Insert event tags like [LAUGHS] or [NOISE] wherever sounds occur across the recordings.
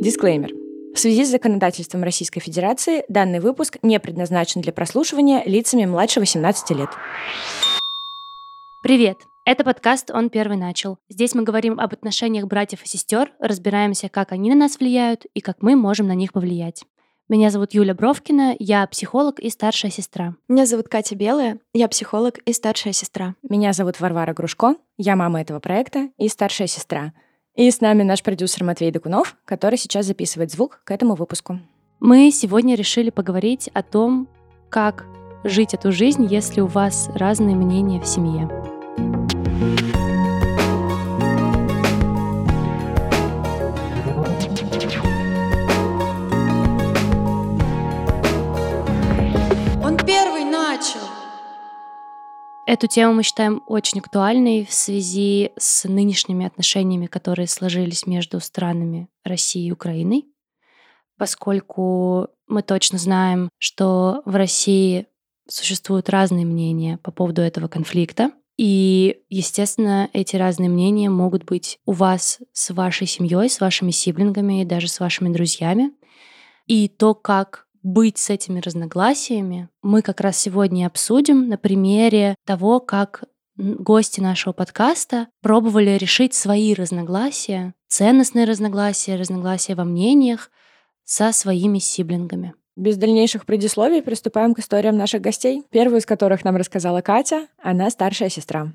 Дисклеймер. В связи с законодательством Российской Федерации данный выпуск не предназначен для прослушивания лицами младше 18 лет. Привет! Это подкаст «Он первый начал». Здесь мы говорим об отношениях братьев и сестер, разбираемся, как они на нас влияют и как мы можем на них повлиять. Меня зовут Юля Бровкина, я психолог и старшая сестра. Меня зовут Катя Белая, я психолог и старшая сестра. Меня зовут Варвара Грушко, я мама этого проекта и старшая сестра. И с нами наш продюсер Матвей Докунов, который сейчас записывает звук к этому выпуску. Мы сегодня решили поговорить о том, как жить эту жизнь, если у вас разные мнения в семье. Эту тему мы считаем очень актуальной в связи с нынешними отношениями, которые сложились между странами России и Украины, поскольку мы точно знаем, что в России существуют разные мнения по поводу этого конфликта. И, естественно, эти разные мнения могут быть у вас с вашей семьей, с вашими сиблингами и даже с вашими друзьями. И то, как быть с этими разногласиями, мы как раз сегодня обсудим на примере того, как гости нашего подкаста пробовали решить свои разногласия, ценностные разногласия, разногласия во мнениях со своими сиблингами. Без дальнейших предисловий приступаем к историям наших гостей. Первую из которых нам рассказала Катя. Она старшая сестра.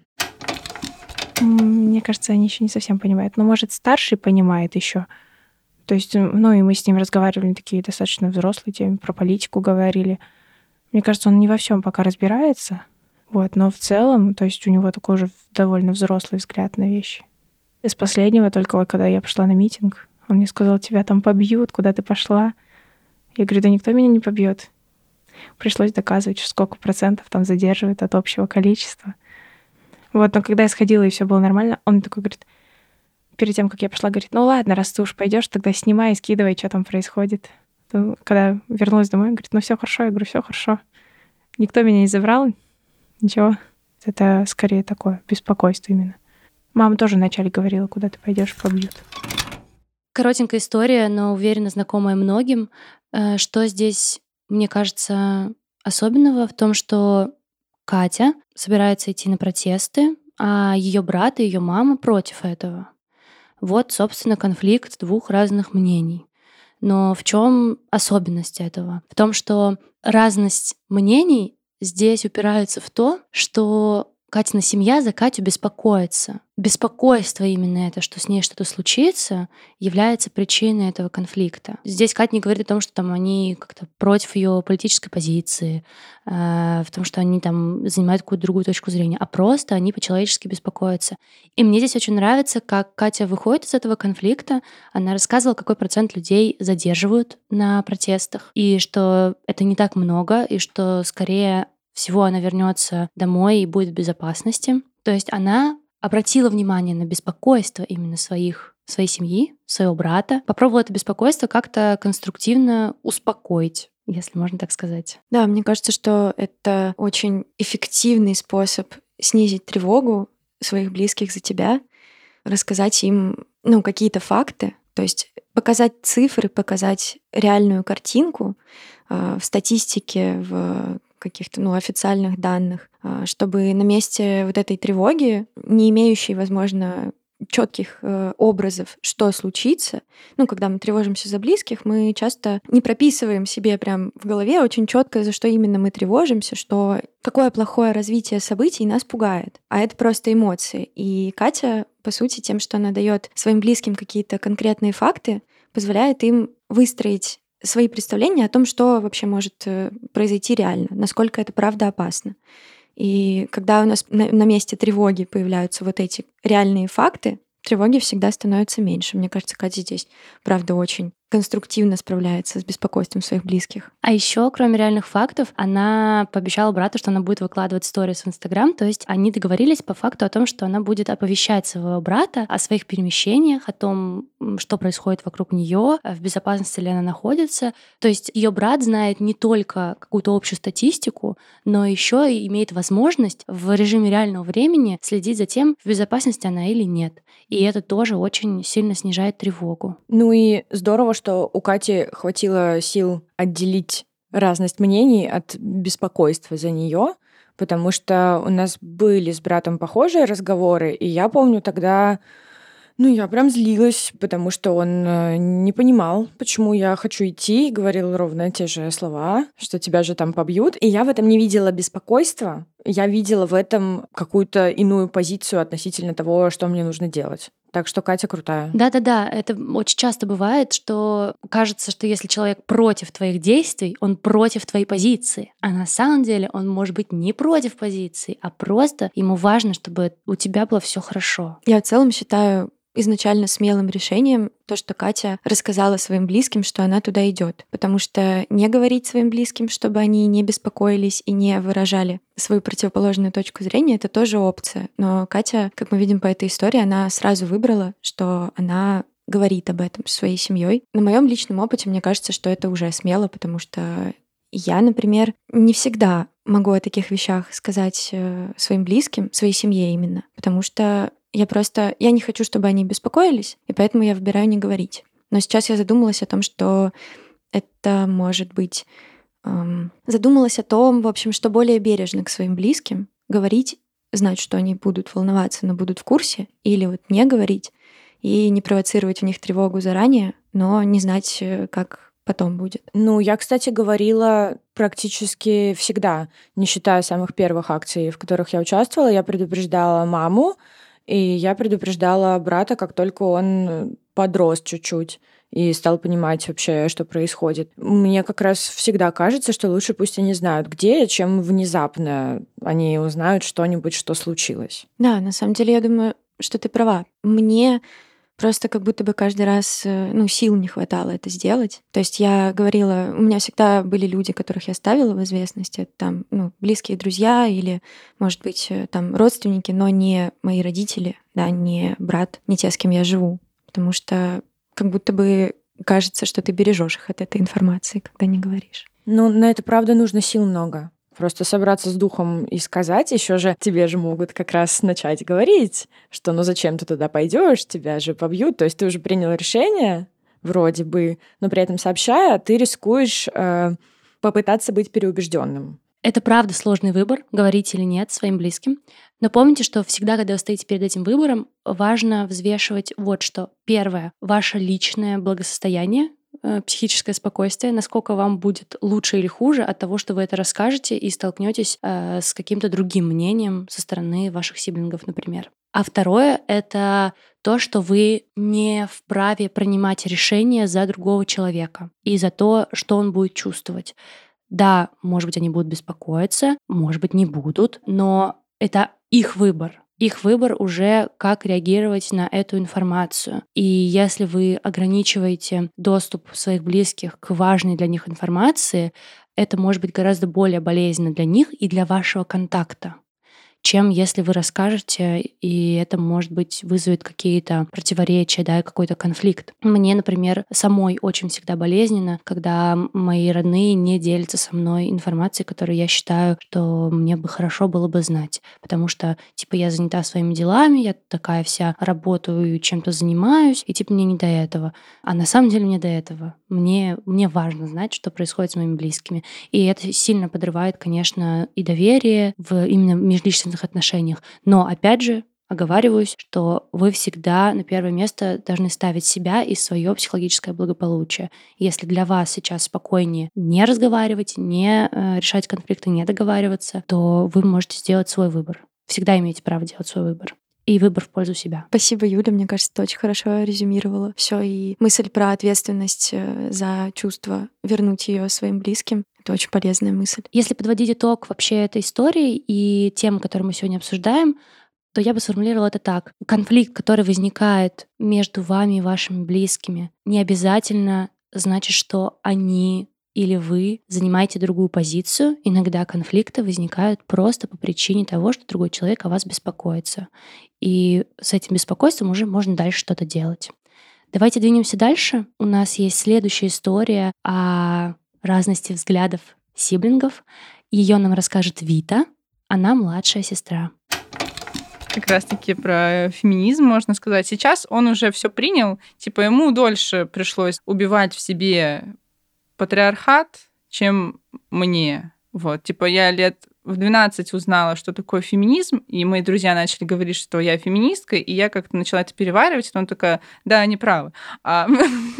Мне кажется, они еще не совсем понимают. Но, может, старший понимает еще. То есть, ну, и мы с ним разговаривали такие достаточно взрослые темы, про политику говорили. Мне кажется, он не во всем пока разбирается. Вот, но в целом, то есть у него такой же довольно взрослый взгляд на вещи. Из последнего, только вот когда я пошла на митинг, он мне сказал, тебя там побьют, куда ты пошла. Я говорю, да никто меня не побьет. Пришлось доказывать, сколько процентов там задерживает от общего количества. Вот, но когда я сходила и все было нормально, он такой говорит, перед тем, как я пошла, говорит, ну ладно, раз ты уж пойдешь, тогда снимай и скидывай, что там происходит. Когда вернулась домой, говорит, ну все хорошо, я говорю, все хорошо. Никто меня не забрал, ничего. Это скорее такое беспокойство именно. Мама тоже вначале говорила, куда ты пойдешь, побьют. Коротенькая история, но уверенно знакомая многим. Э, что здесь, мне кажется, особенного в том, что Катя собирается идти на протесты, а ее брат и ее мама против этого. Вот, собственно, конфликт двух разных мнений. Но в чем особенность этого? В том, что разность мнений здесь упирается в то, что Катина семья за Катю беспокоится. Беспокойство именно это, что с ней что-то случится, является причиной этого конфликта. Здесь Катя не говорит о том, что там они как-то против ее политической позиции, э, в том, что они там занимают какую-то другую точку зрения, а просто они по-человечески беспокоятся. И мне здесь очень нравится, как Катя выходит из этого конфликта. Она рассказывала, какой процент людей задерживают на протестах, и что это не так много, и что скорее всего она вернется домой и будет в безопасности. То есть она обратила внимание на беспокойство именно своих своей семьи, своего брата, попробовала это беспокойство как-то конструктивно успокоить если можно так сказать. Да, мне кажется, что это очень эффективный способ снизить тревогу своих близких за тебя, рассказать им ну, какие-то факты, то есть показать цифры, показать реальную картинку э, в статистике, в каких-то ну, официальных данных, а, чтобы на месте вот этой тревоги, не имеющей, возможно, четких э, образов, что случится. Ну, когда мы тревожимся за близких, мы часто не прописываем себе прям в голове очень четко, за что именно мы тревожимся, что какое плохое развитие событий нас пугает. А это просто эмоции. И Катя, по сути, тем, что она дает своим близким какие-то конкретные факты, позволяет им выстроить свои представления о том, что вообще может э, произойти реально, насколько это правда опасно. И когда у нас на, месте тревоги появляются вот эти реальные факты, тревоги всегда становится меньше. Мне кажется, Катя здесь, правда, очень конструктивно справляется с беспокойством своих близких. А еще, кроме реальных фактов, она пообещала брату, что она будет выкладывать сторис в Инстаграм. То есть они договорились по факту о том, что она будет оповещать своего брата о своих перемещениях, о том, что происходит вокруг нее, в безопасности ли она находится. То есть ее брат знает не только какую-то общую статистику, но еще и имеет возможность в режиме реального времени следить за тем, в безопасности она или нет. И это тоже очень сильно снижает тревогу. Ну и здорово, что у Кати хватило сил отделить разность мнений от беспокойства за нее, потому что у нас были с братом похожие разговоры, и я помню тогда ну, я прям злилась, потому что он э, не понимал, почему я хочу идти, и говорил ровно те же слова, что тебя же там побьют. И я в этом не видела беспокойства, я видела в этом какую-то иную позицию относительно того, что мне нужно делать. Так что Катя крутая. Да-да-да, это очень часто бывает, что кажется, что если человек против твоих действий, он против твоей позиции. А на самом деле он может быть не против позиции, а просто ему важно, чтобы у тебя было все хорошо. Я в целом считаю изначально смелым решением то, что Катя рассказала своим близким, что она туда идет. Потому что не говорить своим близким, чтобы они не беспокоились и не выражали свою противоположную точку зрения, это тоже опция. Но Катя, как мы видим по этой истории, она сразу выбрала, что она говорит об этом со своей семьей. На моем личном опыте мне кажется, что это уже смело, потому что я, например, не всегда могу о таких вещах сказать э, своим близким, своей семье именно, потому что я просто, я не хочу, чтобы они беспокоились, и поэтому я выбираю не говорить. Но сейчас я задумалась о том, что это может быть... Эм, задумалась о том, в общем, что более бережно к своим близким говорить, знать, что они будут волноваться, но будут в курсе, или вот не говорить и не провоцировать в них тревогу заранее, но не знать, э, как потом будет. Ну, я, кстати, говорила практически всегда, не считая самых первых акций, в которых я участвовала. Я предупреждала маму, и я предупреждала брата, как только он подрос чуть-чуть и стал понимать вообще, что происходит. Мне как раз всегда кажется, что лучше пусть они знают, где чем внезапно они узнают что-нибудь, что случилось. Да, на самом деле, я думаю, что ты права. Мне Просто как будто бы каждый раз, э, ну, сил не хватало это сделать. То есть я говорила, у меня всегда были люди, которых я ставила в известность. Это там, ну, близкие друзья или, может быть, э, там родственники, но не мои родители, да, не брат, не те, с кем я живу. Потому что как будто бы кажется, что ты бережешь их от этой информации, когда не говоришь. Ну, на это, правда, нужно сил много. Просто собраться с духом и сказать, еще же тебе же могут как раз начать говорить, что ну зачем ты туда пойдешь, тебя же побьют. То есть ты уже принял решение, вроде бы, но при этом сообщая, ты рискуешь э, попытаться быть переубежденным. Это правда сложный выбор, говорить или нет своим близким. Но помните, что всегда, когда вы стоите перед этим выбором, важно взвешивать вот что. Первое — ваше личное благосостояние, психическое спокойствие, насколько вам будет лучше или хуже от того, что вы это расскажете и столкнетесь э, с каким-то другим мнением со стороны ваших сиблингов, например. А второе — это то, что вы не вправе принимать решения за другого человека и за то, что он будет чувствовать. Да, может быть, они будут беспокоиться, может быть, не будут, но это их выбор их выбор уже, как реагировать на эту информацию. И если вы ограничиваете доступ своих близких к важной для них информации, это может быть гораздо более болезненно для них и для вашего контакта чем если вы расскажете, и это, может быть, вызовет какие-то противоречия, да, какой-то конфликт. Мне, например, самой очень всегда болезненно, когда мои родные не делятся со мной информацией, которую я считаю, что мне бы хорошо было бы знать. Потому что, типа, я занята своими делами, я такая вся работаю, чем-то занимаюсь, и, типа, мне не до этого. А на самом деле мне до этого. Мне, мне важно знать, что происходит с моими близкими. И это сильно подрывает, конечно, и доверие в именно межличностных длительных отношениях. Но, опять же, оговариваюсь, что вы всегда на первое место должны ставить себя и свое психологическое благополучие. Если для вас сейчас спокойнее не разговаривать, не э, решать конфликты, не договариваться, то вы можете сделать свой выбор. Всегда имеете право делать свой выбор и выбор в пользу себя. Спасибо, Юля. Мне кажется, ты очень хорошо резюмировала все. И мысль про ответственность э, за чувство, вернуть ее своим близким. Это очень полезная мысль. Если подводить итог вообще этой истории и тем, которые мы сегодня обсуждаем, то я бы сформулировала это так. Конфликт, который возникает между вами и вашими близкими, не обязательно значит, что они или вы занимаете другую позицию. Иногда конфликты возникают просто по причине того, что другой человек о вас беспокоится. И с этим беспокойством уже можно дальше что-то делать. Давайте двинемся дальше. У нас есть следующая история о разности взглядов сиблингов. Ее нам расскажет Вита. Она младшая сестра. как раз-таки про феминизм, можно сказать. Сейчас он уже все принял, типа ему дольше пришлось убивать в себе патриархат, чем мне. Вот, типа я лет в 12 узнала, что такое феминизм, и мои друзья начали говорить, что я феминистка, и я как-то начала это переваривать, и он такая, да, они правы. А,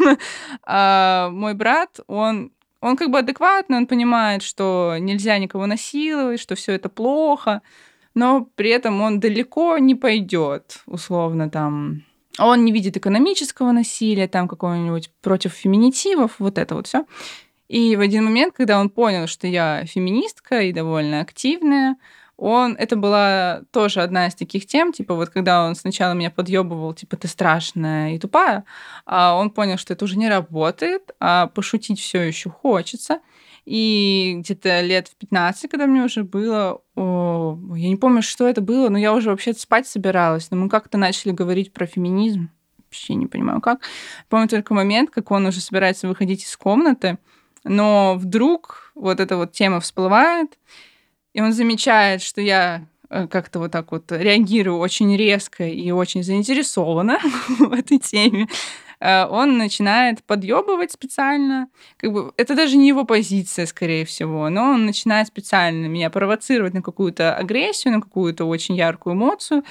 [LAUGHS] а мой брат, он он как бы адекватный, он понимает, что нельзя никого насиловать, что все это плохо, но при этом он далеко не пойдет, условно там. Он не видит экономического насилия, там какого-нибудь против феминитивов, вот это вот все. И в один момент, когда он понял, что я феминистка и довольно активная, он, это была тоже одна из таких тем, типа вот когда он сначала меня подъебывал, типа ты страшная и тупая, а он понял, что это уже не работает, а пошутить все еще хочется. И где-то лет в 15, когда мне уже было, о, я не помню, что это было, но я уже вообще спать собиралась, но мы как-то начали говорить про феминизм, вообще не понимаю как. Помню только момент, как он уже собирается выходить из комнаты, но вдруг вот эта вот тема всплывает, и он замечает, что я э, как-то вот так вот реагирую очень резко и очень заинтересована [LAUGHS] в этой теме, э, он начинает подъебывать специально. Как бы это даже не его позиция, скорее всего, но он начинает специально меня провоцировать на какую-то агрессию, на какую-то очень яркую эмоцию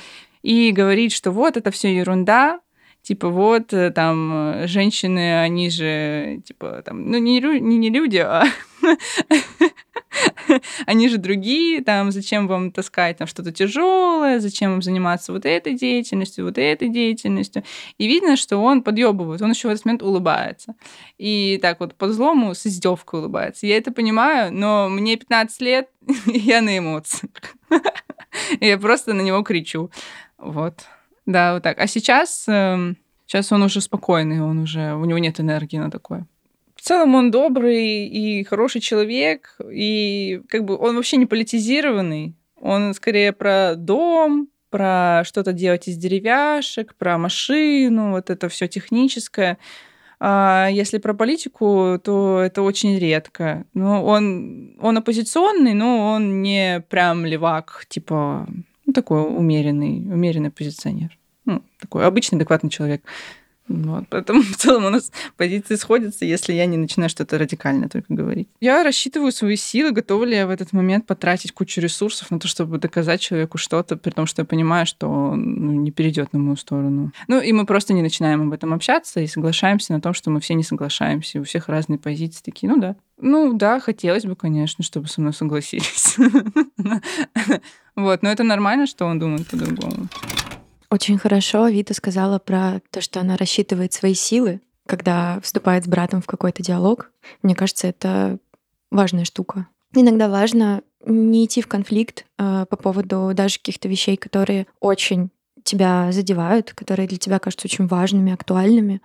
и говорить, что вот это все ерунда, типа вот э, там женщины, они же типа там, ну не, не, не люди, а [LAUGHS] [LAUGHS] они же другие, там, зачем вам таскать там что-то тяжелое, зачем вам заниматься вот этой деятельностью, вот этой деятельностью. И видно, что он подъебывает, он еще в этот момент улыбается. И так вот по злому с издевкой улыбается. Я это понимаю, но мне 15 лет, [LAUGHS] я на эмоциях. [LAUGHS] Я просто на него кричу. Вот. Да, вот так. А сейчас, эм, сейчас он уже спокойный, он уже, у него нет энергии на такое целом он добрый и хороший человек, и как бы он вообще не политизированный. Он скорее про дом, про что-то делать из деревяшек, про машину, вот это все техническое. А если про политику, то это очень редко. Но он, он оппозиционный, но он не прям левак, типа ну, такой умеренный, умеренный позиционер. Ну, такой обычный, адекватный человек. Вот, поэтому в целом у нас позиции сходятся, если я не начинаю что-то радикальное только говорить. Я рассчитываю свои силы, готова ли я в этот момент потратить кучу ресурсов на то, чтобы доказать человеку что-то, при том, что я понимаю, что он ну, не перейдет на мою сторону. Ну, и мы просто не начинаем об этом общаться и соглашаемся на том, что мы все не соглашаемся, у всех разные позиции такие, ну да. Ну да, хотелось бы, конечно, чтобы со мной согласились. [LAUGHS] Вот, но это нормально, что он думает по-другому. Очень хорошо Вита сказала про то, что она рассчитывает свои силы, когда вступает с братом в какой-то диалог. Мне кажется, это важная штука. Иногда важно не идти в конфликт э, по поводу даже каких-то вещей, которые очень тебя задевают, которые для тебя кажутся очень важными, актуальными.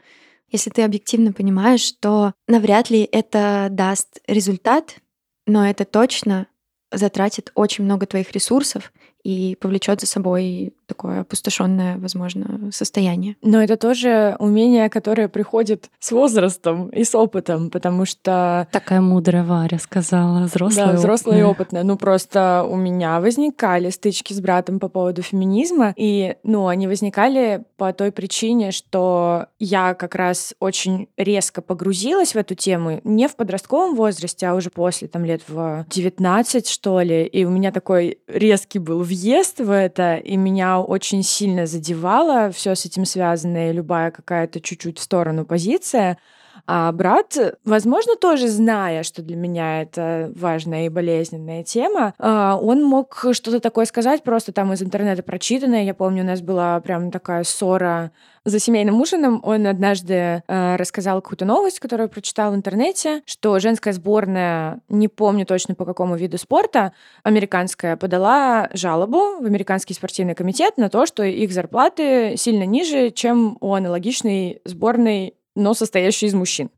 Если ты объективно понимаешь, что навряд ли это даст результат, но это точно затратит очень много твоих ресурсов, и повлечет за собой такое опустошенное, возможно, состояние. Но это тоже умение, которое приходит с возрастом и с опытом, потому что... Такая мудрая Варя сказала, взрослая Да, взрослая и опытная. Ну, просто у меня возникали стычки с братом по поводу феминизма, и, ну, они возникали по той причине, что я как раз очень резко погрузилась в эту тему не в подростковом возрасте, а уже после, там, лет в 19, что ли, и у меня такой резкий был въезд в это, и меня очень сильно задевало все с этим связанное, любая какая-то чуть-чуть в сторону позиция. А брат, возможно, тоже зная, что для меня это важная и болезненная тема, а, он мог что-то такое сказать, просто там из интернета прочитанное. Я помню, у нас была прям такая ссора за семейным ужином. Он однажды э, рассказал какую-то новость, которую прочитал в интернете, что женская сборная, не помню точно по какому виду спорта, американская, подала жалобу в американский спортивный комитет на то, что их зарплаты сильно ниже, чем у аналогичной сборной но состоящий из мужчин.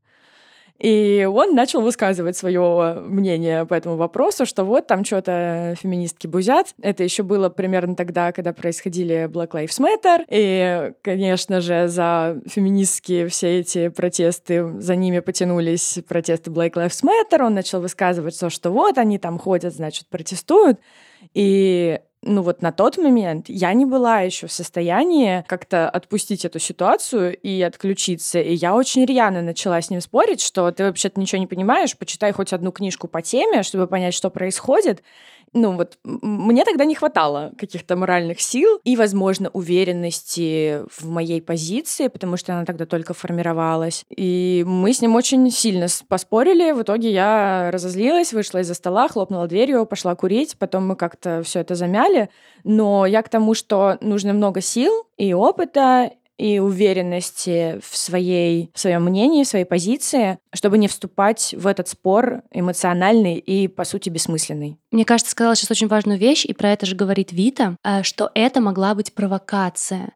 И он начал высказывать свое мнение по этому вопросу, что вот там что-то феминистки бузят. Это еще было примерно тогда, когда происходили Black Lives Matter. И, конечно же, за феминистские все эти протесты, за ними потянулись протесты Black Lives Matter. Он начал высказывать то, что вот они там ходят, значит, протестуют. И ну вот на тот момент я не была еще в состоянии как-то отпустить эту ситуацию и отключиться. И я очень рьяно начала с ним спорить, что ты вообще-то ничего не понимаешь, почитай хоть одну книжку по теме, чтобы понять, что происходит ну вот мне тогда не хватало каких-то моральных сил и, возможно, уверенности в моей позиции, потому что она тогда только формировалась. И мы с ним очень сильно поспорили. В итоге я разозлилась, вышла из-за стола, хлопнула дверью, пошла курить. Потом мы как-то все это замяли. Но я к тому, что нужно много сил и опыта, и уверенности в, своей, в своем мнении, в своей позиции, чтобы не вступать в этот спор эмоциональный и, по сути, бессмысленный. Мне кажется, сказала сейчас очень важную вещь, и про это же говорит Вита, э, что это могла быть провокация.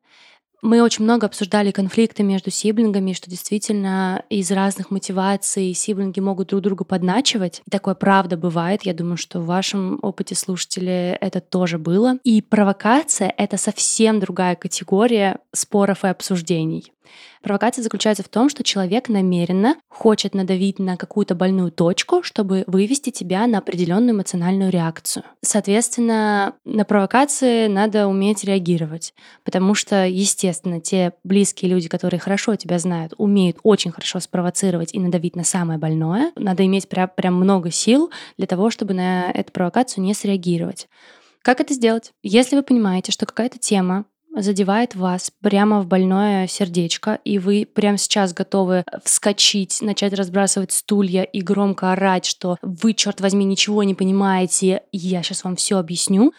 Мы очень много обсуждали конфликты между сиблингами, что действительно из разных мотиваций сиблинги могут друг друга подначивать. И такое правда бывает. Я думаю, что в вашем опыте слушатели это тоже было. И провокация — это совсем другая категория споров и обсуждений. Провокация заключается в том, что человек намеренно хочет надавить на какую-то больную точку, чтобы вывести тебя на определенную эмоциональную реакцию. Соответственно, на провокации надо уметь реагировать, потому что, естественно, те близкие люди, которые хорошо тебя знают, умеют очень хорошо спровоцировать и надавить на самое больное. Надо иметь прям, прям много сил для того, чтобы на эту провокацию не среагировать. Как это сделать? Если вы понимаете, что какая-то тема задевает вас прямо в больное сердечко, и вы прямо сейчас готовы вскочить, начать разбрасывать стулья и громко орать, что вы, черт возьми, ничего не понимаете, я сейчас вам все объясню.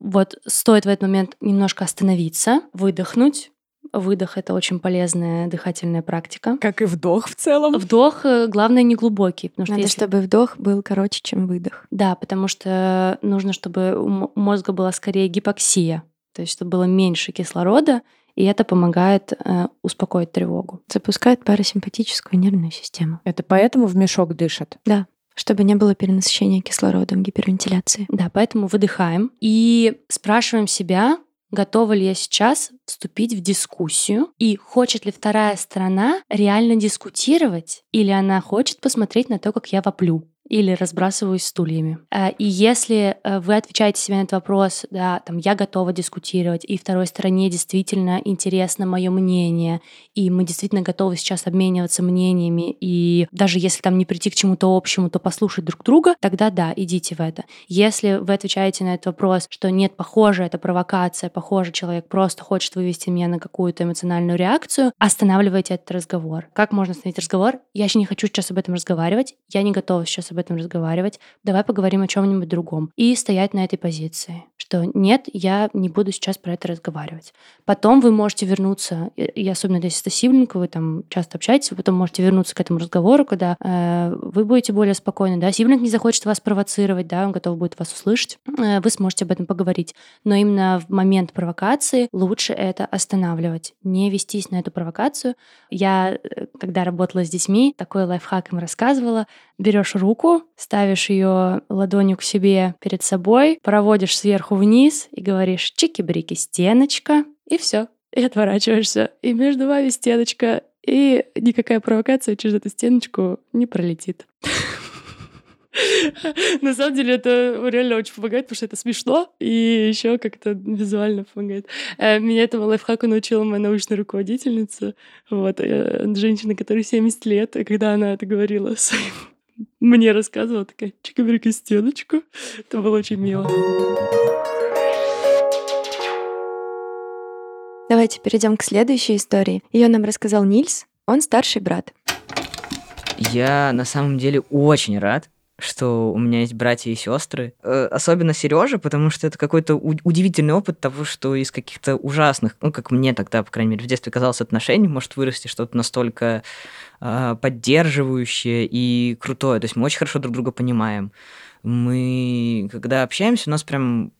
Вот стоит в этот момент немножко остановиться, выдохнуть, Выдох — это очень полезная дыхательная практика. Как и вдох в целом. Вдох, э, главное, не глубокий. Потому что Надо, если... чтобы вдох был короче, чем выдох. Да, потому что нужно, чтобы у мозга была скорее гипоксия то есть чтобы было меньше кислорода, и это помогает э, успокоить тревогу. Запускает парасимпатическую нервную систему. Это поэтому в мешок дышат? Да, чтобы не было перенасыщения кислородом, гипервентиляции. Да, поэтому выдыхаем и спрашиваем себя, готова ли я сейчас вступить в дискуссию и хочет ли вторая сторона реально дискутировать или она хочет посмотреть на то, как я воплю или разбрасываюсь стульями. Э, и если э, вы отвечаете себе на этот вопрос, да, там, я готова дискутировать, и второй стороне действительно интересно мое мнение, и мы действительно готовы сейчас обмениваться мнениями, и даже если там не прийти к чему-то общему, то послушать друг друга, тогда да, идите в это. Если вы отвечаете на этот вопрос, что нет, похоже, это провокация, похоже, человек просто хочет вывести меня на какую-то эмоциональную реакцию, останавливайте этот разговор. Как можно остановить разговор? Я еще не хочу сейчас об этом разговаривать, я не готова сейчас об этом разговаривать, давай поговорим о чем-нибудь другом. И стоять на этой позиции, что нет, я не буду сейчас про это разговаривать. Потом вы можете вернуться, и особенно если это сиблинг, вы там часто общаетесь, вы потом можете вернуться к этому разговору, когда э, вы будете более спокойны, да, сиблинг не захочет вас провоцировать, да, он готов будет вас услышать, э, вы сможете об этом поговорить. Но именно в момент провокации лучше это останавливать, не вестись на эту провокацию. Я, э, когда работала с детьми, такой лайфхак им рассказывала, берешь руку, ставишь ее ладонью к себе перед собой, проводишь сверху вниз и говоришь чики-брики, стеночка, и все. И отворачиваешься. И между вами стеночка, и никакая провокация через эту стеночку не пролетит. [LAUGHS] На самом деле это реально очень помогает, потому что это смешно и еще как-то визуально помогает. Э, меня этому лайфхаку научила моя научная руководительница, вот, э, женщина, которой 70 лет, и когда она это говорила своим мне рассказывала такая чикабрика стеночку. Это было очень мило. Давайте перейдем к следующей истории. Ее нам рассказал Нильс. Он старший брат. Я на самом деле очень рад, что у меня есть братья и сестры. Э, особенно Сережа, потому что это какой-то удивительный опыт того, что из каких-то ужасных, ну, как мне тогда, по крайней мере, в детстве казалось, отношений может вырасти что-то настолько э, поддерживающее и крутое. То есть мы очень хорошо друг друга понимаем. Мы, когда общаемся, у нас прям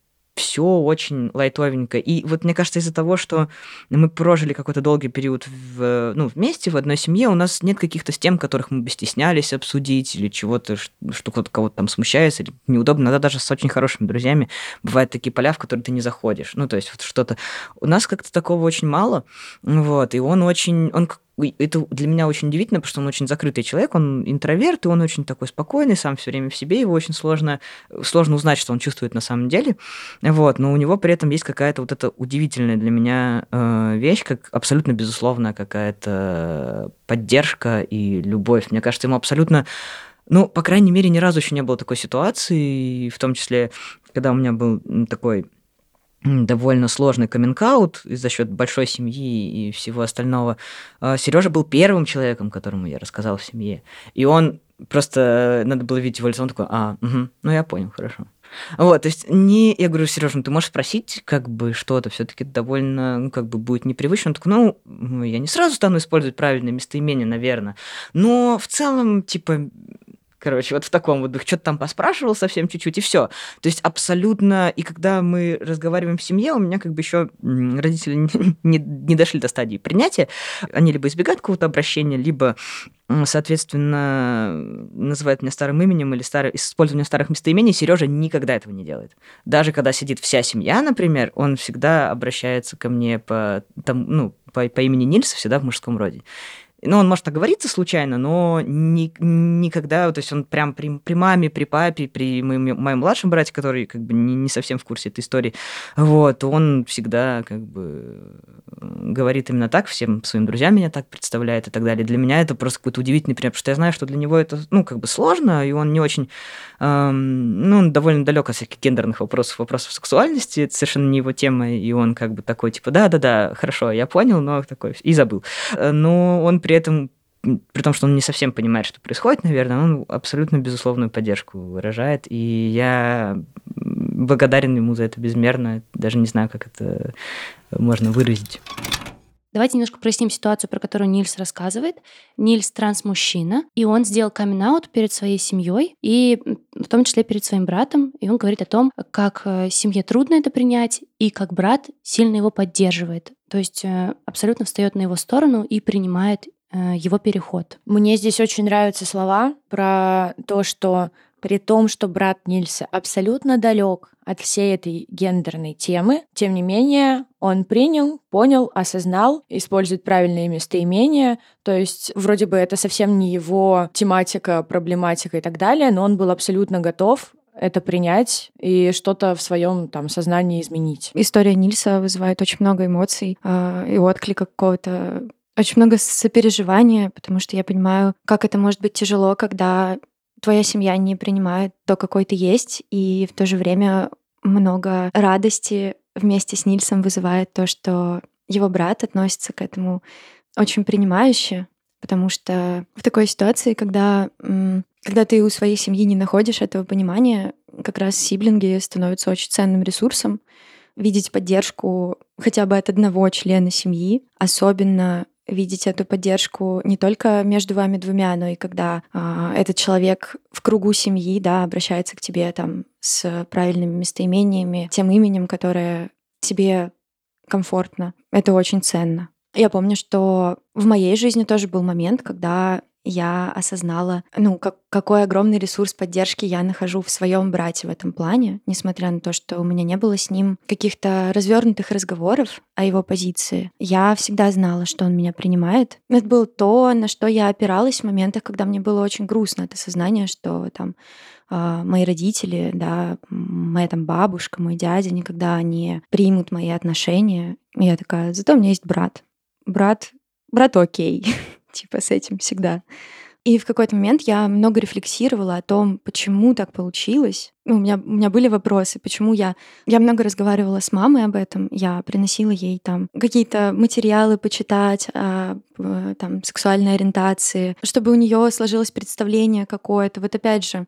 все очень лайтовенько. И вот мне кажется, из-за того, что мы прожили какой-то долгий период в, ну, вместе в одной семье, у нас нет каких-то тем, которых мы бы стеснялись обсудить или чего-то, что кто-то кого-то там смущается, или неудобно. Иногда даже с очень хорошими друзьями бывают такие поля, в которые ты не заходишь. Ну, то есть вот что-то... У нас как-то такого очень мало, вот, и он очень... Он это для меня очень удивительно, потому что он очень закрытый человек, он интроверт, и он очень такой спокойный, сам все время в себе, его очень сложно, сложно узнать, что он чувствует на самом деле. Вот, но у него при этом есть какая-то вот эта удивительная для меня э, вещь, как абсолютно безусловная какая-то поддержка и любовь. Мне кажется, ему абсолютно ну, по крайней мере, ни разу еще не было такой ситуации, в том числе, когда у меня был такой довольно сложный каминг за счет большой семьи и всего остального. А, Сережа был первым человеком, которому я рассказал в семье. И он просто надо было видеть его лицо, он такой, а, угу, ну я понял, хорошо. Вот, то есть не, я говорю, Сережа, ну ты можешь спросить, как бы что-то, все-таки довольно, ну, как бы будет непривычно. Он такой, ну, я не сразу стану использовать правильное местоимение, наверное, но в целом, типа, Короче, вот в таком вот духе. Что-то там поспрашивал совсем чуть-чуть, и все. То есть абсолютно... И когда мы разговариваем в семье, у меня как бы еще родители не, не, дошли до стадии принятия. Они либо избегают какого-то обращения, либо соответственно, называют меня старым именем или старое, использование старых местоимений, Сережа никогда этого не делает. Даже когда сидит вся семья, например, он всегда обращается ко мне по, там, ну, по, по имени Нильса, всегда в мужском роде. Ну, он может оговориться случайно, но ни, никогда, то есть он прям при, при маме, при папе, при моем, моем младшем брате, который как бы не, не совсем в курсе этой истории, вот, он всегда как бы говорит именно так, всем своим друзьям меня так представляет и так далее. Для меня это просто какой-то удивительный пример, потому что я знаю, что для него это, ну, как бы сложно, и он не очень, эм, ну, он довольно далек от всяких гендерных вопросов, вопросов сексуальности, это совершенно не его тема, и он как бы такой, типа, да-да-да, хорошо, я понял, но такой, и забыл. Э, но он при этом при том, что он не совсем понимает, что происходит, наверное, он абсолютно безусловную поддержку выражает, и я благодарен ему за это безмерно, даже не знаю, как это можно выразить. Давайте немножко проясним ситуацию, про которую Нильс рассказывает. Нильс транс-мужчина, и он сделал камин перед своей семьей, и в том числе перед своим братом, и он говорит о том, как э, семье трудно это принять, и как брат сильно его поддерживает. То есть э, абсолютно встает на его сторону и принимает его переход. Мне здесь очень нравятся слова про то, что при том, что брат Нильса абсолютно далек от всей этой гендерной темы, тем не менее, он принял, понял, осознал, использует правильные местоимения. То есть вроде бы это совсем не его тематика, проблематика и так далее, но он был абсолютно готов это принять и что-то в своем там сознании изменить. История Нильса вызывает очень много эмоций э, и отклика какого-то очень много сопереживания, потому что я понимаю, как это может быть тяжело, когда твоя семья не принимает то, какой ты есть, и в то же время много радости вместе с Нильсом вызывает то, что его брат относится к этому очень принимающе, потому что в такой ситуации, когда, когда ты у своей семьи не находишь этого понимания, как раз сиблинги становятся очень ценным ресурсом. Видеть поддержку хотя бы от одного члена семьи, особенно видеть эту поддержку не только между вами двумя, но и когда э, этот человек в кругу семьи, да, обращается к тебе там с правильными местоимениями, тем именем, которое тебе комфортно. Это очень ценно. Я помню, что в моей жизни тоже был момент, когда я осознала, ну, как, какой огромный ресурс поддержки я нахожу в своем брате в этом плане, несмотря на то, что у меня не было с ним каких-то развернутых разговоров о его позиции. Я всегда знала, что он меня принимает. Это было то, на что я опиралась в моментах, когда мне было очень грустно это сознание, что там а, мои родители, да, моя там бабушка, мой дядя никогда не примут мои отношения. И я такая, зато у меня есть брат. Брат, брат окей. Типа с этим всегда. И в какой-то момент я много рефлексировала о том, почему так получилось. Ну, у, меня, у меня были вопросы, почему я... Я много разговаривала с мамой об этом. Я приносила ей там какие-то материалы почитать о там, сексуальной ориентации, чтобы у нее сложилось представление какое-то. Вот опять же,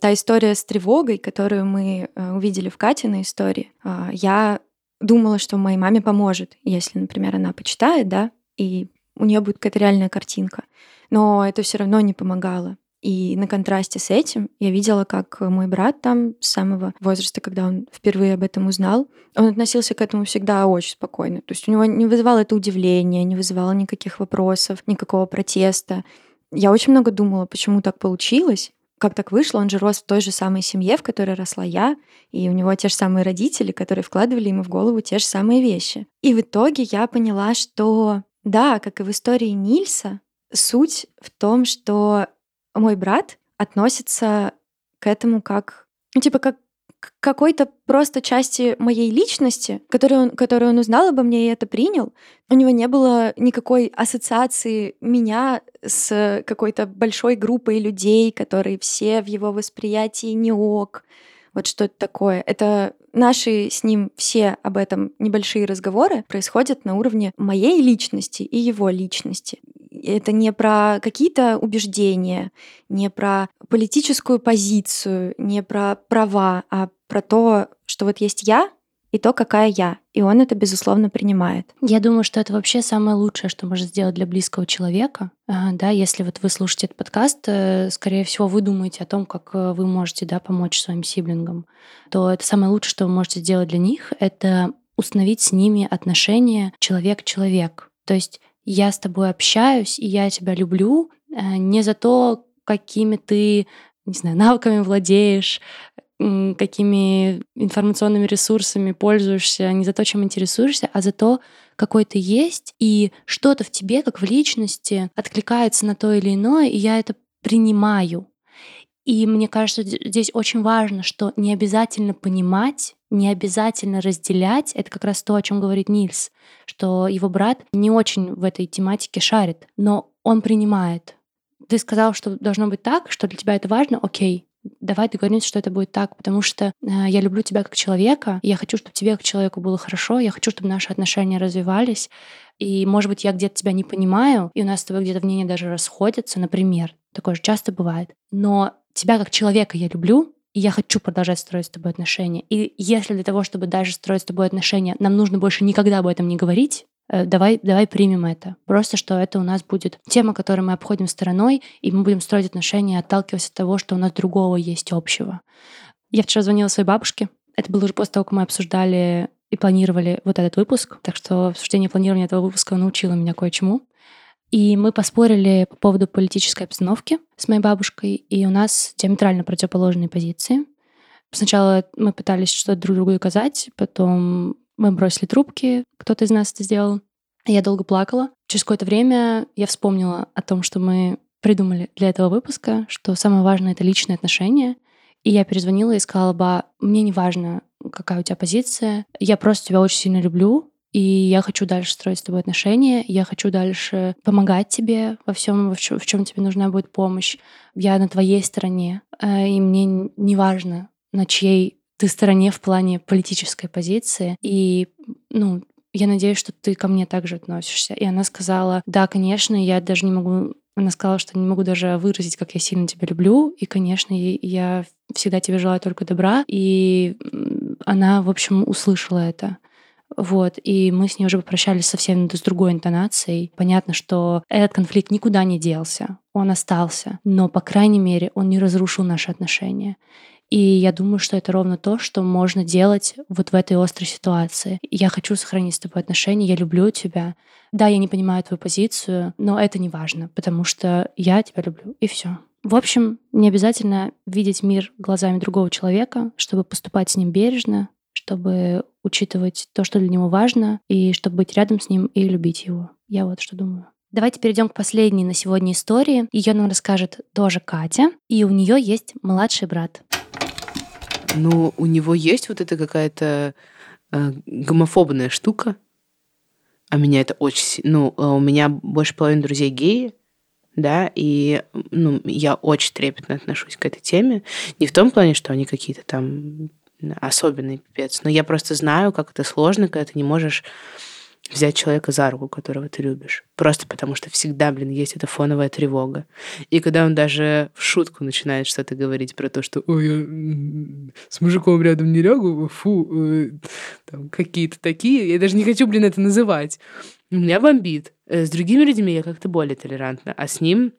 та история с тревогой, которую мы э, увидели в Катиной истории, а, я думала, что моей маме поможет, если, например, она почитает, да, и у нее будет какая-то реальная картинка. Но это все равно не помогало. И на контрасте с этим я видела, как мой брат там с самого возраста, когда он впервые об этом узнал, он относился к этому всегда очень спокойно. То есть у него не вызывало это удивление, не вызывало никаких вопросов, никакого протеста. Я очень много думала, почему так получилось, как так вышло, он же рос в той же самой семье, в которой росла я, и у него те же самые родители, которые вкладывали ему в голову те же самые вещи. И в итоге я поняла, что Да, как и в истории Нильса, суть в том, что мой брат относится к этому как, ну, типа, как к какой-то просто части моей личности, которую он, которую он узнал обо мне и это принял. У него не было никакой ассоциации меня с какой-то большой группой людей, которые все в его восприятии не ок. Вот что это такое. Это наши с ним все об этом небольшие разговоры происходят на уровне моей личности и его личности. Это не про какие-то убеждения, не про политическую позицию, не про права, а про то, что вот есть я, и то, какая я. И он это, безусловно, принимает. Я думаю, что это вообще самое лучшее, что можно сделать для близкого человека. А, да, если вот вы слушаете этот подкаст, э, скорее всего, вы думаете о том, как э, вы можете да, помочь своим сиблингам, то это самое лучшее, что вы можете сделать для них, это установить с ними отношения человек-человек. То есть я с тобой общаюсь, и я тебя люблю э, не за то, какими ты не знаю, [LAUGHS] навыками владеешь, какими информационными ресурсами пользуешься, не за то, чем интересуешься, а за то, какой ты есть, и что-то в тебе, как в личности, откликается на то или иное, и я это принимаю. И мне кажется, здесь очень важно, что не обязательно понимать, не обязательно разделять. Это как раз то, о чем говорит Нильс, что его брат не очень в этой тематике шарит, но он принимает. Ты сказал, что должно быть так, что для тебя это важно, окей, давай договоримся, что это будет так, потому что э, я люблю тебя как человека, и я хочу, чтобы тебе как человеку было хорошо, я хочу, чтобы наши отношения развивались, и, может быть, я где-то тебя не понимаю, и у нас с тобой где-то мнения даже расходятся, например, такое же часто бывает, но тебя как человека я люблю, и я хочу продолжать строить с тобой отношения. И если для того, чтобы дальше строить с тобой отношения, нам нужно больше никогда об этом не говорить, давай, давай примем это. Просто, что это у нас будет тема, которую мы обходим стороной, и мы будем строить отношения, отталкиваясь от того, что у нас другого есть общего. Я вчера звонила своей бабушке. Это было уже после того, как мы обсуждали и планировали вот этот выпуск. Так что обсуждение планирования этого выпуска научило меня кое-чему. И мы поспорили по поводу политической обстановки с моей бабушкой, и у нас диаметрально противоположные позиции. Сначала мы пытались что-то друг другу доказать, потом мы бросили трубки, кто-то из нас это сделал. Я долго плакала. Через какое-то время я вспомнила о том, что мы придумали для этого выпуска, что самое важное — это личные отношения. И я перезвонила и сказала, ба, мне не важно, какая у тебя позиция, я просто тебя очень сильно люблю, и я хочу дальше строить с тобой отношения, я хочу дальше помогать тебе во всем, в чем, в чем тебе нужна будет помощь. Я на твоей стороне, э, и мне не важно, на чьей ты стороне в плане политической позиции. И, ну, я надеюсь, что ты ко мне также относишься. И она сказала, да, конечно, я даже не могу она сказала, что не могу даже выразить, как я сильно тебя люблю. И, конечно, я всегда тебе желаю только добра. И она, в общем, услышала это. Вот, и мы с ней уже попрощались совсем с другой интонацией. Понятно, что этот конфликт никуда не делся, он остался, но, по крайней мере, он не разрушил наши отношения. И я думаю, что это ровно то, что можно делать вот в этой острой ситуации. Я хочу сохранить с тобой отношения, я люблю тебя. Да, я не понимаю твою позицию, но это не важно, потому что я тебя люблю, и все. В общем, не обязательно видеть мир глазами другого человека, чтобы поступать с ним бережно, чтобы учитывать то, что для него важно, и чтобы быть рядом с ним и любить его. Я вот что думаю. Давайте перейдем к последней на сегодня истории. Ее нам расскажет тоже Катя, и у нее есть младший брат. Ну, у него есть вот эта какая-то э, гомофобная штука, а меня это очень... Ну, а у меня больше половины друзей геи, да, и ну, я очень трепетно отношусь к этой теме. Не в том плане, что они какие-то там особенные пипец, но я просто знаю, как это сложно, когда ты не можешь взять человека за руку, которого ты любишь. Просто потому что всегда, блин, есть эта фоновая тревога. И когда он даже в шутку начинает что-то говорить про то, что «Ой, я с мужиком рядом не лягу, фу, э, там какие-то такие», я даже не хочу, блин, это называть. Меня бомбит. Э, с другими людьми я как-то более толерантна, а с ним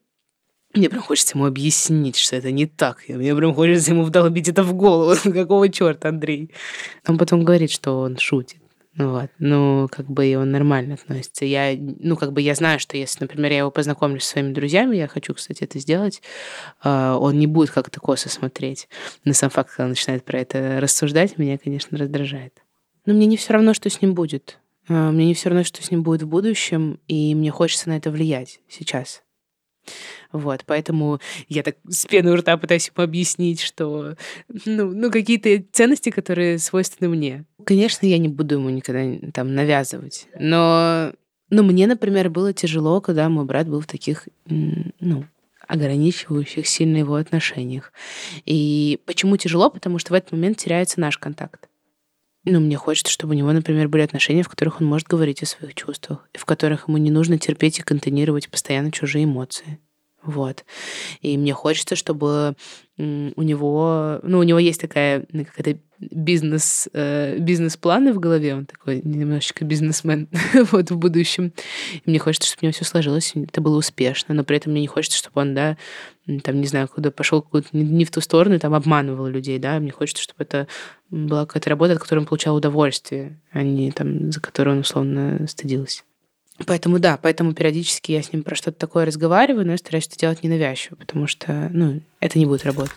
мне прям хочется ему объяснить, что это не так. Мне прям хочется ему вдолбить это в голову. [LAUGHS] Какого черта, Андрей? Он потом говорит, что он шутит. Ну вот, ну, как бы он нормально относится. Я, ну, как бы я знаю, что если, например, я его познакомлю с своими друзьями, я хочу, кстати, это сделать, а, он не будет как-то косо смотреть. Но сам факт, когда он начинает про это рассуждать, меня, конечно, раздражает. Но мне не все равно, что с ним будет. А, Мне не все равно, что с ним будет в будущем, и мне хочется на это влиять сейчас. Вот, поэтому я так с пены у рта пытаюсь ему объяснить, что, ну, ну какие-то ценности, которые свойственны мне. Конечно, я не буду ему никогда там навязывать, но, ну, мне, например, было тяжело, когда мой брат был в таких, ну, ограничивающих сильно его отношениях. И почему тяжело? Потому что в этот момент теряется наш контакт. Ну, мне хочется, чтобы у него, например, были отношения, в которых он может говорить о своих чувствах, и в которых ему не нужно терпеть и контейнировать постоянно чужие эмоции. Вот. И мне хочется, чтобы у него... Ну, у него есть такая ну, какая-то бизнес, э, бизнес-планы в голове. Он такой немножечко бизнесмен [LAUGHS] вот в будущем. И мне хочется, чтобы у него все сложилось, это было успешно. Но при этом мне не хочется, чтобы он, да, там, не знаю, куда пошел какую-то не, не в ту сторону, там обманывал людей, да. Мне хочется, чтобы это была какая-то работа, от которой он получал удовольствие, а не там, за которую он условно стыдился. Поэтому да, поэтому периодически я с ним про что-то такое разговариваю, но я стараюсь это делать ненавязчиво, потому что, ну, это не будет работать.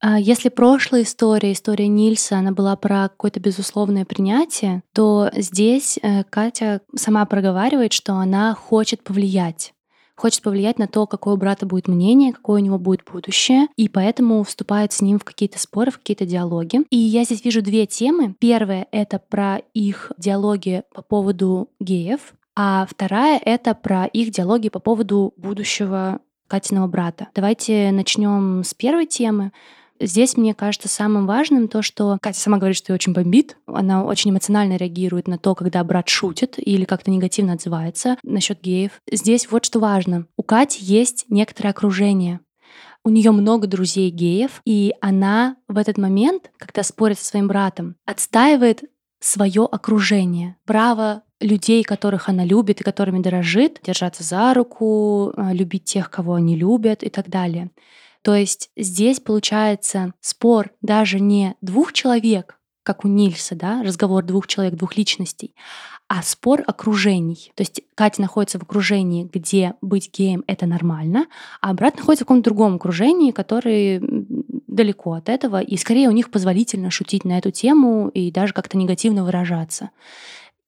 А Если прошлая история, история Нильса, она была про какое-то безусловное принятие, то здесь э, Катя сама проговаривает, что она хочет повлиять хочет повлиять на то, какое у брата будет мнение, какое у него будет будущее, и поэтому вступает с ним в какие-то споры, в какие-то диалоги. И я здесь вижу две темы. Первая — это про их диалоги по поводу геев, а вторая — это про их диалоги по поводу будущего Катиного брата. Давайте начнем с первой темы. Здесь, мне кажется, самым важным то, что Катя сама говорит, что ее очень бомбит. Она очень эмоционально реагирует на то, когда брат шутит или как-то негативно отзывается насчет геев. Здесь вот что важно. У Кати есть некоторое окружение. У нее много друзей геев, и она в этот момент, когда спорит со своим братом, отстаивает свое окружение, право людей, которых она любит и которыми дорожит, держаться за руку, э, любить тех, кого они любят и так далее. То есть здесь получается спор даже не двух человек, как у Нильса, да, разговор двух человек, двух личностей, а спор окружений. То есть Катя находится в окружении, где быть геем — это нормально, а брат находится в каком-то другом окружении, который далеко от этого, и скорее у них позволительно шутить на эту тему и даже как-то негативно выражаться.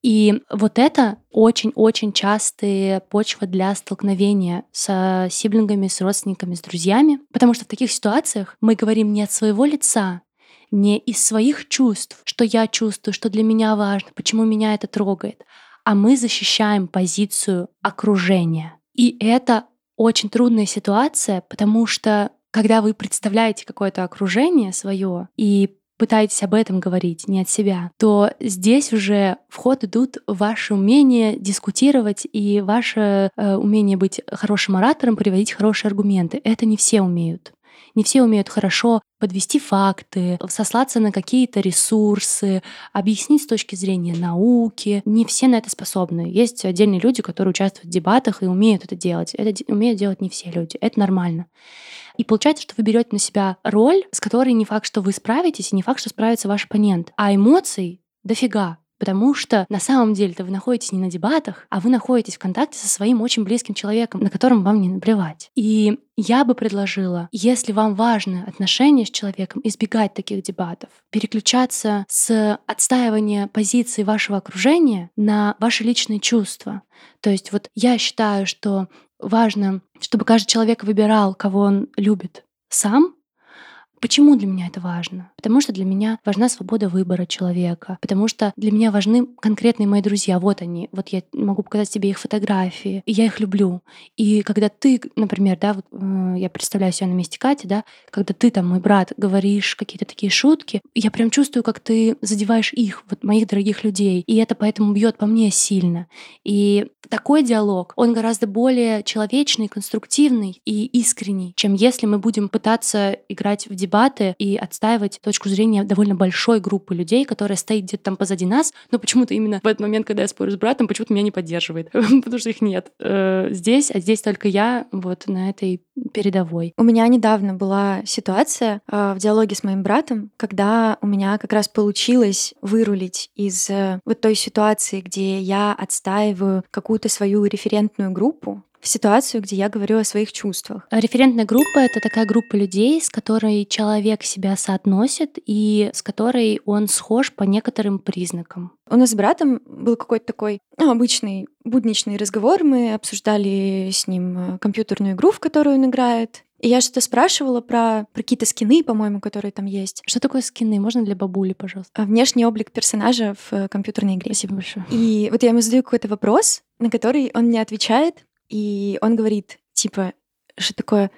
И вот это очень-очень частые почвы для столкновения с сиблингами, с родственниками, с друзьями, потому что в таких ситуациях мы говорим не от своего лица, не из своих чувств, что я чувствую, что для меня важно, почему меня это трогает, а мы защищаем позицию окружения. И это очень трудная ситуация, потому что когда вы представляете какое-то окружение свое и пытаетесь об этом говорить, не от себя, то здесь уже в ход идут ваше умение дискутировать и ваше э, умение быть хорошим оратором, приводить хорошие аргументы. Это не все умеют. Не все умеют хорошо подвести факты, сослаться на какие-то ресурсы, объяснить с точки зрения науки. Не все на это способны. Есть отдельные люди, которые участвуют в дебатах и умеют это делать. Это умеют делать не все люди. Это нормально. И получается, что вы берете на себя роль, с которой не факт, что вы справитесь, и не факт, что справится ваш оппонент. А эмоций дофига. Потому что на самом деле-то вы находитесь не на дебатах, а вы находитесь в контакте со своим очень близким человеком, на котором вам не наплевать. И я бы предложила, если вам важны отношения с человеком, избегать таких дебатов, переключаться с отстаивания позиции вашего окружения на ваши личные чувства. То есть вот я считаю, что важно, чтобы каждый человек выбирал, кого он любит сам, Почему для меня это важно? Потому что для меня важна свобода выбора человека, потому что для меня важны конкретные мои друзья. Вот они, вот я могу показать тебе их фотографии, и я их люблю. И когда ты, например, да, вот, э, я представляю себя на месте Кати, да, когда ты там, мой брат, говоришь какие-то такие шутки, я прям чувствую, как ты задеваешь их, вот моих дорогих людей, и это поэтому бьет по мне сильно. И такой диалог, он гораздо более человечный, конструктивный и искренний, чем если мы будем пытаться играть в дебаты и отстаивать точку зрения довольно большой группы людей, которая стоит где-то там позади нас, но почему-то именно в этот момент, когда я спорю с братом, почему-то меня не поддерживает, [LAUGHS] потому что их нет э, здесь, а здесь только я вот на этой передовой. У меня недавно была ситуация э, в диалоге с моим братом, когда у меня как раз получилось вырулить из э, вот той ситуации, где я отстаиваю какую-то свою референтную группу, в ситуацию, где я говорю о своих чувствах. Референтная группа — это такая группа людей, с которой человек себя соотносит и с которой он схож по некоторым признакам. У нас с братом был какой-то такой ну, обычный будничный разговор. Мы обсуждали с ним э, компьютерную игру, в которую он играет. И я что-то спрашивала про, про какие-то скины, по-моему, которые там есть. Что такое скины? Можно для бабули, пожалуйста? А, Внешний облик персонажа в э, компьютерной игре. Спасибо большое. И вот я ему задаю какой-то вопрос, на который он мне отвечает, и он говорит, типа, что такое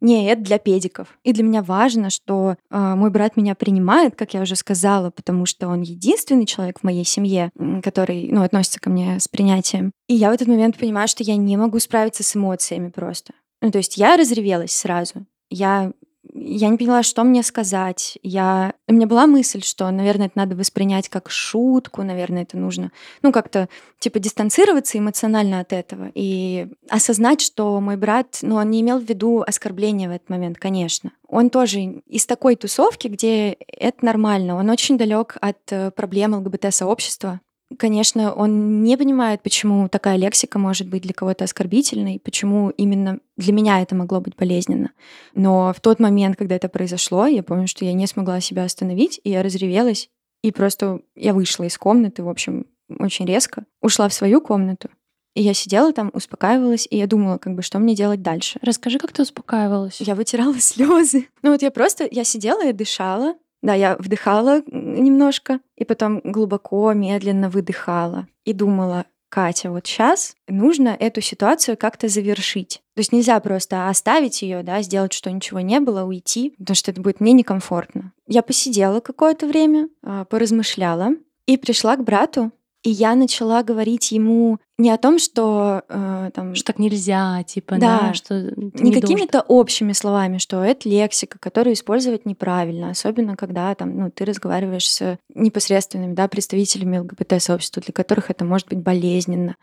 не, это для педиков. И для меня важно, что э, мой брат меня принимает, как я уже сказала, потому что он единственный человек в моей семье, который, ну, относится ко мне с принятием. И я в этот момент понимаю, что я не могу справиться с эмоциями просто. Ну, то есть я разревелась сразу. Я я не поняла, что мне сказать. Я... У меня была мысль, что, наверное, это надо воспринять как шутку, наверное, это нужно, ну, как-то, типа, дистанцироваться эмоционально от этого и осознать, что мой брат, ну, он не имел в виду оскорбления в этот момент, конечно. Он тоже из такой тусовки, где это нормально. Он очень далек от э, проблем ЛГБТ-сообщества. Конечно, он не понимает, почему такая лексика может быть для кого-то оскорбительной, почему именно для меня это могло быть болезненно. Но в тот момент, когда это произошло, я помню, что я не смогла себя остановить, и я разревелась, и просто я вышла из комнаты, в общем, очень резко, ушла в свою комнату, и я сидела там, успокаивалась, и я думала, как бы, что мне делать дальше. Расскажи, как ты успокаивалась? Я вытирала [LAUGHS] слезы. Ну вот я просто, я сидела и дышала, да, я вдыхала немножко, и потом глубоко, медленно выдыхала. И думала, Катя, вот сейчас нужно эту ситуацию как-то завершить. То есть нельзя просто оставить ее, да, сделать, что ничего не было, уйти, потому что это будет мне некомфортно. Я посидела какое-то время, а, поразмышляла и пришла к брату и я начала говорить ему не о том, что э, там... Что так нельзя, типа, да, Да. что не не какими-то общими словами, что это лексика, которую использовать неправильно, особенно когда там, ну, ты разговариваешь с непосредственными да, представителями ЛГБТ-сообщества, для которых это может быть болезненно.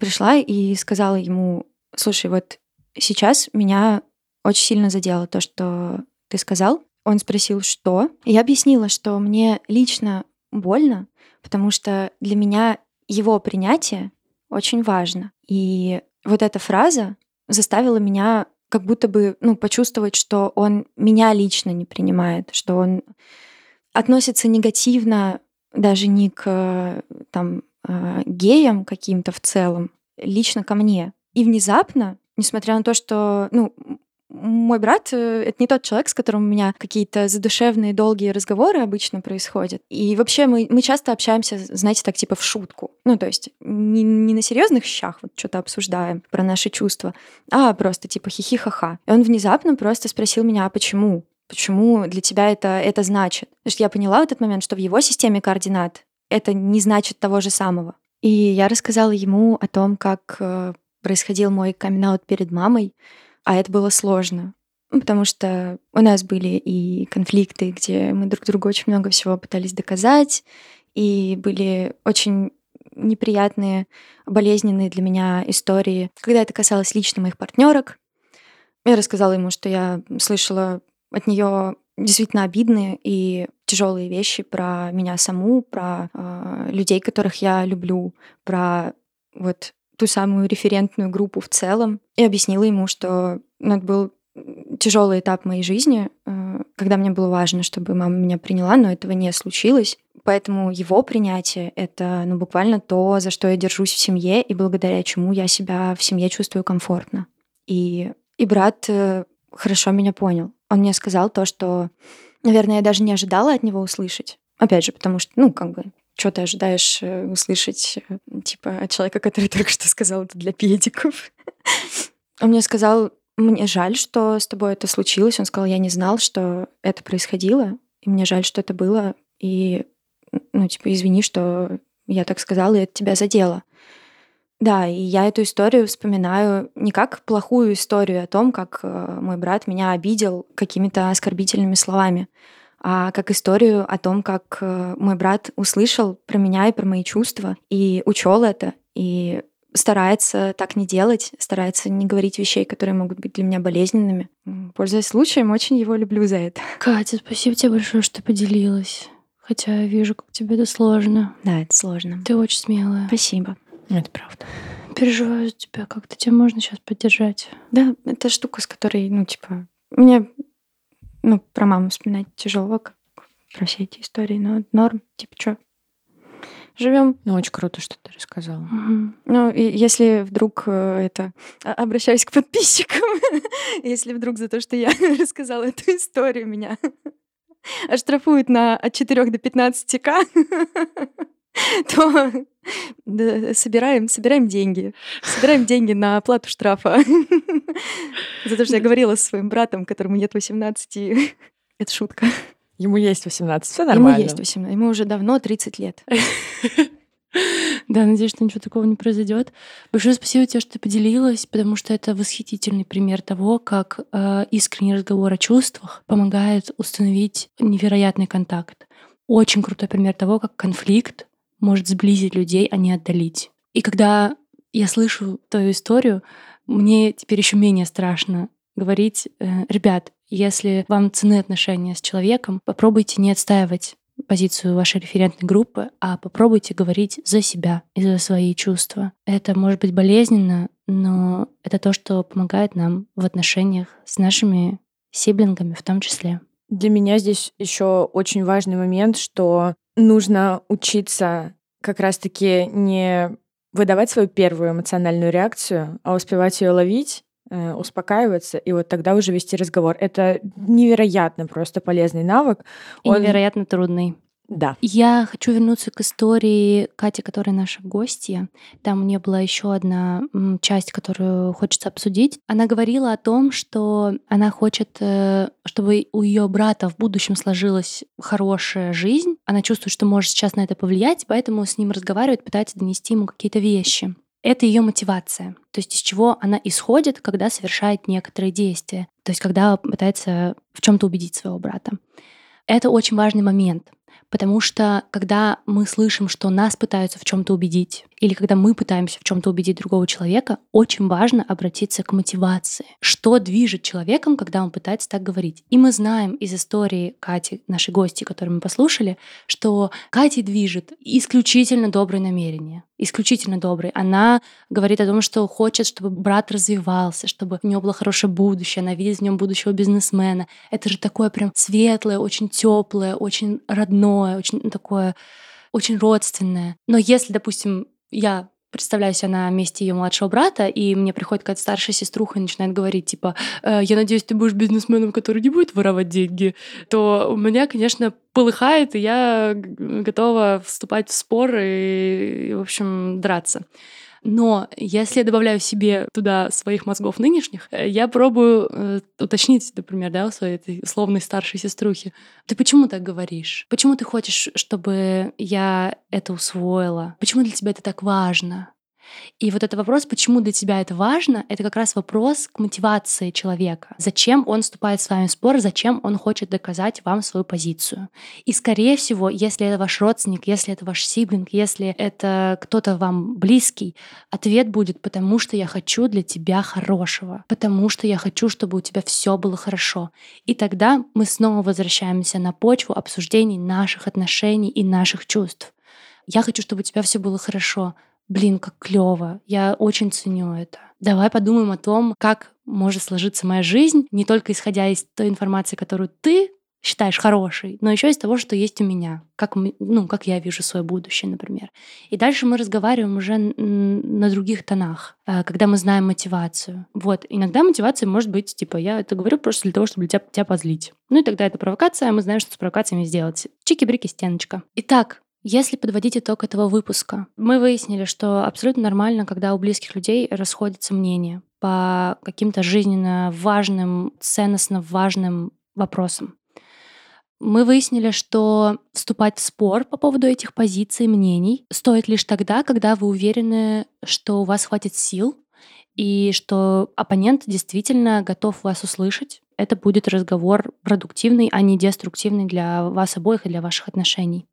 Пришла и сказала ему, слушай, вот сейчас меня очень сильно задело то, что ты сказал. Он спросил, что. И я объяснила, что мне лично больно, потому что для меня его принятие очень важно. И вот эта фраза заставила меня как будто бы ну, почувствовать, что он меня лично не принимает, что он относится негативно даже не к там, э, геям каким-то в целом, лично ко мне. И внезапно, несмотря на то, что ну, мой брат э, — это не тот человек, с которым у меня какие-то задушевные долгие разговоры обычно происходят. И вообще мы, мы часто общаемся, знаете, так типа в шутку. Ну, то есть не, не на серьезных щах вот что-то обсуждаем про наши чувства, а просто типа хихи-ха-ха. И он внезапно просто спросил меня, а почему? Почему для тебя это, это значит? Потому что я поняла в этот момент, что в его системе координат это не значит того же самого. И я рассказала ему о том, как э, происходил мой камин перед мамой, а это было сложно, Ну, потому что у нас были и конфликты, где мы друг другу очень много всего пытались доказать, и были очень неприятные, болезненные для меня истории, когда это касалось лично моих партнерок. Я рассказала ему, что я слышала от нее действительно обидные и тяжелые вещи про меня саму, про э, людей, которых я люблю, про вот ту самую референтную группу в целом, и объяснила ему, что ну, это был тяжелый этап моей жизни, э, когда мне было важно, чтобы мама меня приняла, но этого не случилось. Поэтому его принятие — это ну, буквально то, за что я держусь в семье, и благодаря чему я себя в семье чувствую комфортно. И, и брат э, хорошо меня понял. Он мне сказал то, что, наверное, я даже не ожидала от него услышать. Опять же, потому что, ну, как бы, что ты ожидаешь э, услышать, э, типа, от человека, который [LAUGHS] только что сказал это для педиков? Он мне сказал, мне жаль, что с тобой это случилось. Он сказал, я не знал, что это происходило, и мне жаль, что это было. И, ну, типа, извини, что я так сказала, и это тебя задело. Да, и я эту историю вспоминаю не как плохую историю о том, как э, мой брат меня обидел какими-то оскорбительными словами, как историю о том, как э, мой брат услышал про меня и про мои чувства и учел это, и старается так не делать, старается не говорить вещей, которые могут быть для меня болезненными. Пользуясь случаем, очень его люблю за это. Катя, спасибо тебе большое, что поделилась. Хотя я вижу, как тебе это сложно. Да, это сложно. Ты очень смелая. Спасибо. Это правда. Переживаю за тебя. Как-то тебя можно сейчас поддержать. Да, это штука, с которой, ну, типа, мне, ну, про маму вспоминать тяжело, как про все эти истории, но норм, типа, что, живем. Ну, очень круто, что ты рассказала. Мгм. Ну, и если вдруг э, это... а- Обращаюсь к подписчикам. [LAUGHS] если вдруг за то, что я [LAUGHS] рассказала эту историю, меня [LAUGHS] оштрафуют на от 4 до 15 к, то да, собираем, собираем деньги. Собираем деньги на оплату штрафа. [LAUGHS] За то, что я говорила со своим братом, которому нет 18. и [LAUGHS] Это шутка. Ему есть 18, все Ему нормально. есть 18. Ему уже давно 30 лет. [LAUGHS] Да, надеюсь, что ничего такого не произойдет. Большое спасибо тебе, что ты поделилась, потому что это восхитительный пример того, как э, искренний разговор о чувствах помогает установить невероятный контакт. Очень крутой пример того, как конфликт может сблизить людей, а не отдалить. И когда я слышу твою историю, мне теперь еще менее страшно говорить, э, ребят, если вам цены отношения с человеком, попробуйте не отстаивать позицию вашей референтной группы, а попробуйте говорить за себя и за свои чувства. Это может быть болезненно, но это то, что помогает нам в отношениях с нашими сиблингами в том числе. Для меня здесь еще очень важный момент, что нужно учиться как раз-таки не выдавать свою первую эмоциональную реакцию, а успевать ее ловить, э, успокаиваться, и вот тогда уже вести разговор. Это невероятно просто полезный навык. И Он- невероятно трудный. Да. Я хочу вернуться к истории Кати, которая наша гостья. Там у нее была еще одна часть, которую хочется обсудить. Она говорила о том, что она хочет, э, чтобы у ее брата в будущем сложилась хорошая жизнь. Она чувствует, что может сейчас на это повлиять, поэтому с ним разговаривает, пытается донести ему какие-то вещи. Это ее мотивация. То есть из чего она исходит, когда совершает некоторые действия. То есть когда пытается в чем-то убедить своего брата. Это очень важный момент. Потому что когда мы слышим, что нас пытаются в чем-то убедить, или когда мы пытаемся в чем-то убедить другого человека, очень важно обратиться к мотивации. Что движет человеком, когда он пытается так говорить? И мы знаем из истории Кати, нашей гости, которую мы послушали, что Катей движет исключительно добрые намерения. Исключительно добрые. Она говорит о том, что хочет, чтобы брат развивался, чтобы у него было хорошее будущее, она видит в нем будущего бизнесмена. Это же такое прям светлое, очень теплое, очень родное, очень такое, очень родственное. Но если, допустим, я представляю себя на месте ее младшего брата, и мне приходит какая-то старшая сеструха и начинает говорить, типа, «Э, я надеюсь, ты будешь бизнесменом, который не будет воровать деньги, то у меня, конечно, полыхает, и я готова вступать в спор и, в общем, драться. Но если я добавляю себе туда своих мозгов нынешних, э, я пробую э, уточнить, например, да, у своей этой условной старшей сеструхи, ты почему так говоришь? Почему ты хочешь, чтобы я это усвоила? Почему для тебя это так важно? И вот этот вопрос, почему для тебя это важно, это как раз вопрос к мотивации человека. Зачем он вступает с вами в спор, зачем он хочет доказать вам свою позицию. И, скорее всего, если это ваш родственник, если это ваш сиблинг, если это кто-то вам близкий, ответ будет «потому что я хочу для тебя хорошего», «потому что я хочу, чтобы у тебя все было хорошо». И тогда мы снова возвращаемся на почву обсуждений наших отношений и наших чувств. Я хочу, чтобы у тебя все было хорошо. Блин, как клево. Я очень ценю это. Давай подумаем о том, как может сложиться моя жизнь, не только исходя из той информации, которую ты считаешь хорошей, но еще из того, что есть у меня, как, ну, как я вижу свое будущее, например. И дальше мы разговариваем уже на других тонах, э, когда мы знаем мотивацию. Вот. Иногда мотивация может быть, типа, я это говорю просто для того, чтобы тебя, тебя позлить. Ну и тогда это провокация, а мы знаем, что с провокациями сделать. Чики-брики, стеночка. Итак, если подводить итог этого выпуска, мы выяснили, что абсолютно нормально, когда у близких людей расходятся мнения по каким-то жизненно важным, ценностно важным вопросам. Мы выяснили, что вступать в спор по поводу этих позиций, мнений стоит лишь тогда, когда вы уверены, что у вас хватит сил и что оппонент действительно готов вас услышать. Это будет разговор продуктивный, а не деструктивный для вас обоих и для ваших отношений.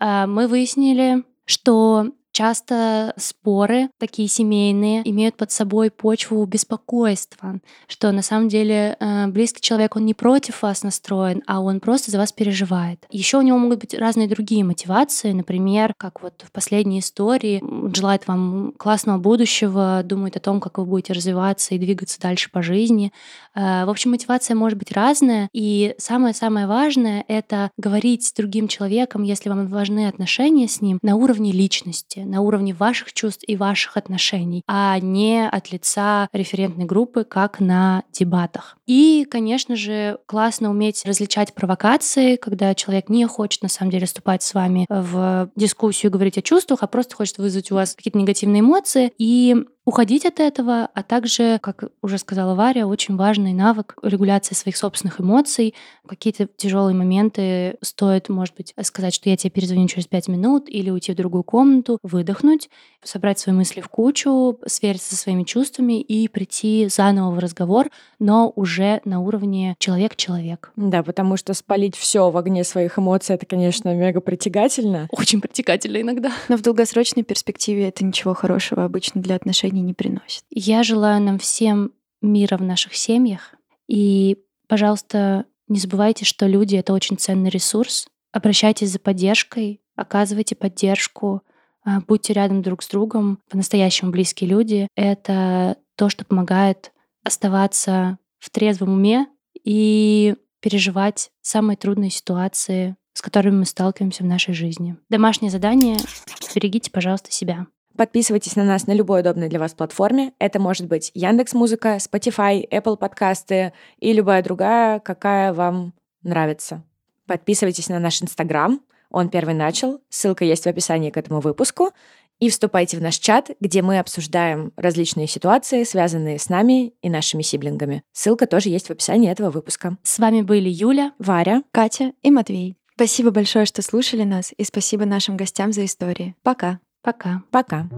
А, Мы выяснили, что Часто споры, такие семейные, имеют под собой почву беспокойства, что на самом деле э, близкий человек, он не против вас настроен, а он просто за вас переживает. Еще у него могут быть разные другие мотивации, например, как вот в последней истории, желает вам классного будущего, думает о том, как вы будете развиваться и двигаться дальше по жизни. Э, в общем, мотивация может быть разная, и самое-самое важное — это говорить с другим человеком, если вам важны отношения с ним, на уровне личности, на уровне ваших чувств и ваших отношений, а не от лица референтной группы, как на дебатах. И, конечно же, классно уметь различать провокации, когда человек не хочет на самом деле вступать с вами в дискуссию, говорить о чувствах, а просто хочет вызвать у вас какие-то негативные эмоции. И уходить от этого, а также, как уже сказала Варя, очень важный навык регуляции своих собственных эмоций. Какие-то тяжелые моменты стоит, может быть, сказать, что я тебе перезвоню через пять минут или уйти в другую комнату, выдохнуть, собрать свои мысли в кучу, свериться со своими чувствами и прийти заново в разговор, но уже на уровне человек-человек. Да, потому что спалить все в огне своих эмоций это, конечно, мега притягательно. Очень притягательно иногда. Но в долгосрочной перспективе это ничего хорошего обычно для отношений не приносит. Я желаю нам всем мира в наших семьях. И, пожалуйста, не забывайте, что люди — это очень ценный ресурс. Обращайтесь за поддержкой, оказывайте поддержку, а, будьте рядом друг с другом. По-настоящему близкие люди — это то, что помогает оставаться в трезвом уме и переживать самые трудные ситуации, с которыми мы сталкиваемся в нашей жизни. Домашнее задание — берегите, пожалуйста, себя. Подписывайтесь на нас на любой удобной для вас платформе. Это может быть Яндекс Музыка, Spotify, Apple подкасты и любая другая, какая вам нравится. Подписывайтесь на наш Инстаграм, он первый начал, ссылка есть в описании к этому выпуску. И вступайте в наш чат, где мы обсуждаем различные ситуации, связанные с нами и нашими сиблингами. Ссылка тоже есть в описании этого выпуска. С вами были Юля, Варя, Катя и Матвей. Спасибо большое, что слушали нас, и спасибо нашим гостям за истории. Пока. Пока. Пока.